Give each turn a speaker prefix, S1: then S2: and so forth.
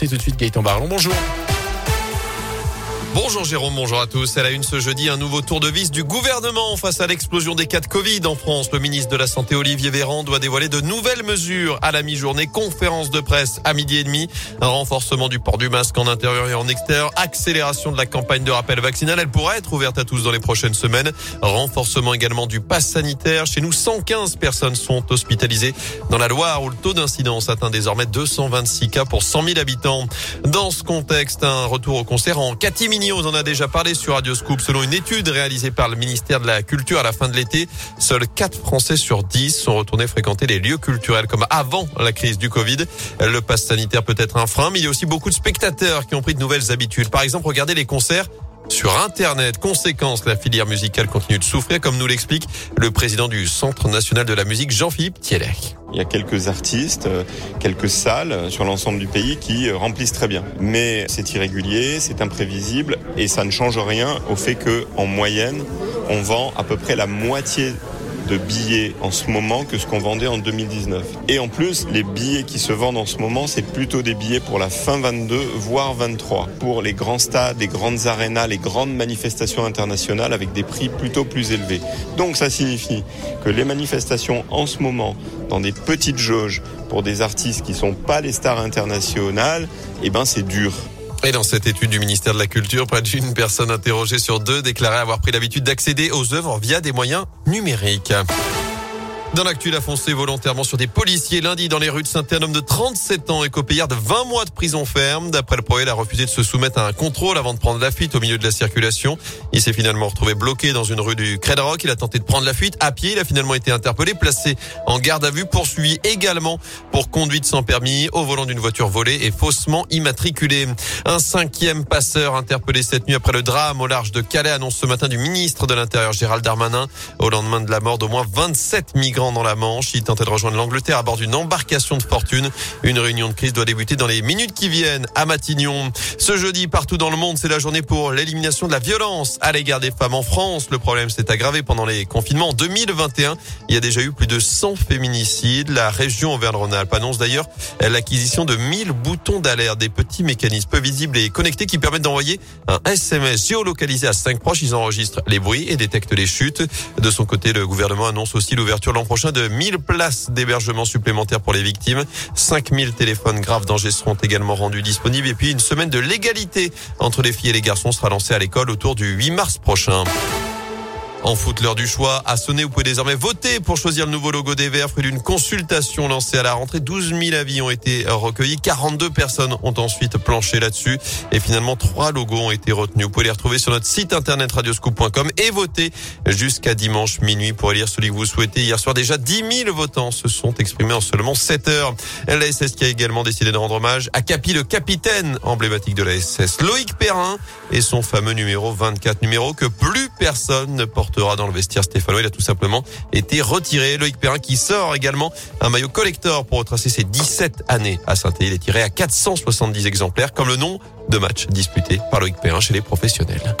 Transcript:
S1: C'est tout de suite Gaëtan Barlon. Bonjour.
S2: Bonjour Jérôme, bonjour à tous. Elle a une ce jeudi un nouveau tour de vis du gouvernement face à l'explosion des cas de Covid en France. Le ministre de la Santé Olivier Véran doit dévoiler de nouvelles mesures à la mi-journée. Conférence de presse à midi et demi. Un renforcement du port du masque en intérieur et en extérieur. Accélération de la campagne de rappel vaccinal. Elle pourrait être ouverte à tous dans les prochaines semaines. Renforcement également du pass sanitaire. Chez nous, 115 personnes sont hospitalisées dans la Loire où le taux d'incidence atteint désormais 226 cas pour 100 000 habitants. Dans ce contexte, un retour au concert en catimini on en a déjà parlé sur Radio Scoop. Selon une étude réalisée par le ministère de la Culture à la fin de l'été, seuls 4 Français sur 10 sont retournés fréquenter les lieux culturels comme avant la crise du Covid. Le pass sanitaire peut être un frein, mais il y a aussi beaucoup de spectateurs qui ont pris de nouvelles habitudes. Par exemple, regardez les concerts sur Internet. Conséquence, la filière musicale continue de souffrir, comme nous l'explique le président du Centre national de la musique, Jean-Philippe Thielec.
S3: Il y a quelques artistes, euh, quelques salles sur l'ensemble du pays qui euh, remplissent très bien. Mais c'est irrégulier, c'est imprévisible et ça ne change rien au fait que, en moyenne, on vend à peu près la moitié de billets en ce moment que ce qu'on vendait en 2019. Et en plus, les billets qui se vendent en ce moment, c'est plutôt des billets pour la fin 22, voire 23, pour les grands stades, les grandes arénas, les grandes manifestations internationales avec des prix plutôt plus élevés. Donc ça signifie que les manifestations en ce moment, dans des petites jauges, pour des artistes qui sont pas les stars internationales, eh ben c'est dur.
S2: Et dans cette étude du ministère de la Culture, près d'une personne interrogée sur deux déclarait avoir pris l'habitude d'accéder aux œuvres via des moyens numériques. Dans l'actu, il a foncé volontairement sur des policiers lundi dans les rues de saint un homme de 37 ans et copéard de 20 mois de prison ferme. D'après le projet, il a refusé de se soumettre à un contrôle avant de prendre la fuite au milieu de la circulation. Il s'est finalement retrouvé bloqué dans une rue du Rock. Il a tenté de prendre la fuite à pied. Il a finalement été interpellé, placé en garde à vue, poursuivi également pour conduite sans permis au volant d'une voiture volée et faussement immatriculée. Un cinquième passeur interpellé cette nuit après le drame au large de Calais annonce ce matin du ministre de l'Intérieur Gérald Darmanin au lendemain de la mort d'au moins 27 migrants dans la Manche. Il tentait de rejoindre l'Angleterre à bord d'une embarcation de fortune. Une réunion de crise doit débuter dans les minutes qui viennent à Matignon. Ce jeudi, partout dans le monde, c'est la journée pour l'élimination de la violence à l'égard des femmes en France. Le problème s'est aggravé pendant les confinements. En 2021, il y a déjà eu plus de 100 féminicides. La région Auvergne-Rhône-Alpes annonce d'ailleurs l'acquisition de 1000 boutons d'alerte, des petits mécanismes peu visibles et connectés qui permettent d'envoyer un SMS géolocalisé à 5 proches. Ils enregistrent les bruits et détectent les chutes. De son côté, le gouvernement annonce aussi l'ouverture l'an prochain de 1000 places d'hébergement supplémentaires pour les victimes. 5000 téléphones graves dangers seront également rendus disponibles. Et puis une semaine de légalité entre les filles et les garçons sera lancée à l'école autour du 8 mars prochain. En foot, l'heure du choix a sonné. Vous pouvez désormais voter pour choisir le nouveau logo des Verts. Fruit d'une consultation lancée à la rentrée, 12 000 avis ont été recueillis. 42 personnes ont ensuite planché là-dessus. Et finalement, trois logos ont été retenus. Vous pouvez les retrouver sur notre site internet radioscoop.com et voter jusqu'à dimanche minuit pour élire celui que vous souhaitez. Hier soir, déjà 10 000 votants se sont exprimés en seulement 7 heures. La SS qui a également décidé de rendre hommage à Capi, le capitaine emblématique de la SS, Loïc Perrin et son fameux numéro 24, numéro que plus personne ne porte dans le vestiaire stéphanois. Il a tout simplement été retiré. Loïc Perrin qui sort également un maillot collector pour retracer ses 17 années à saint Il est tiré à 470 exemplaires comme le nom de match disputé par Loïc Perrin chez les professionnels.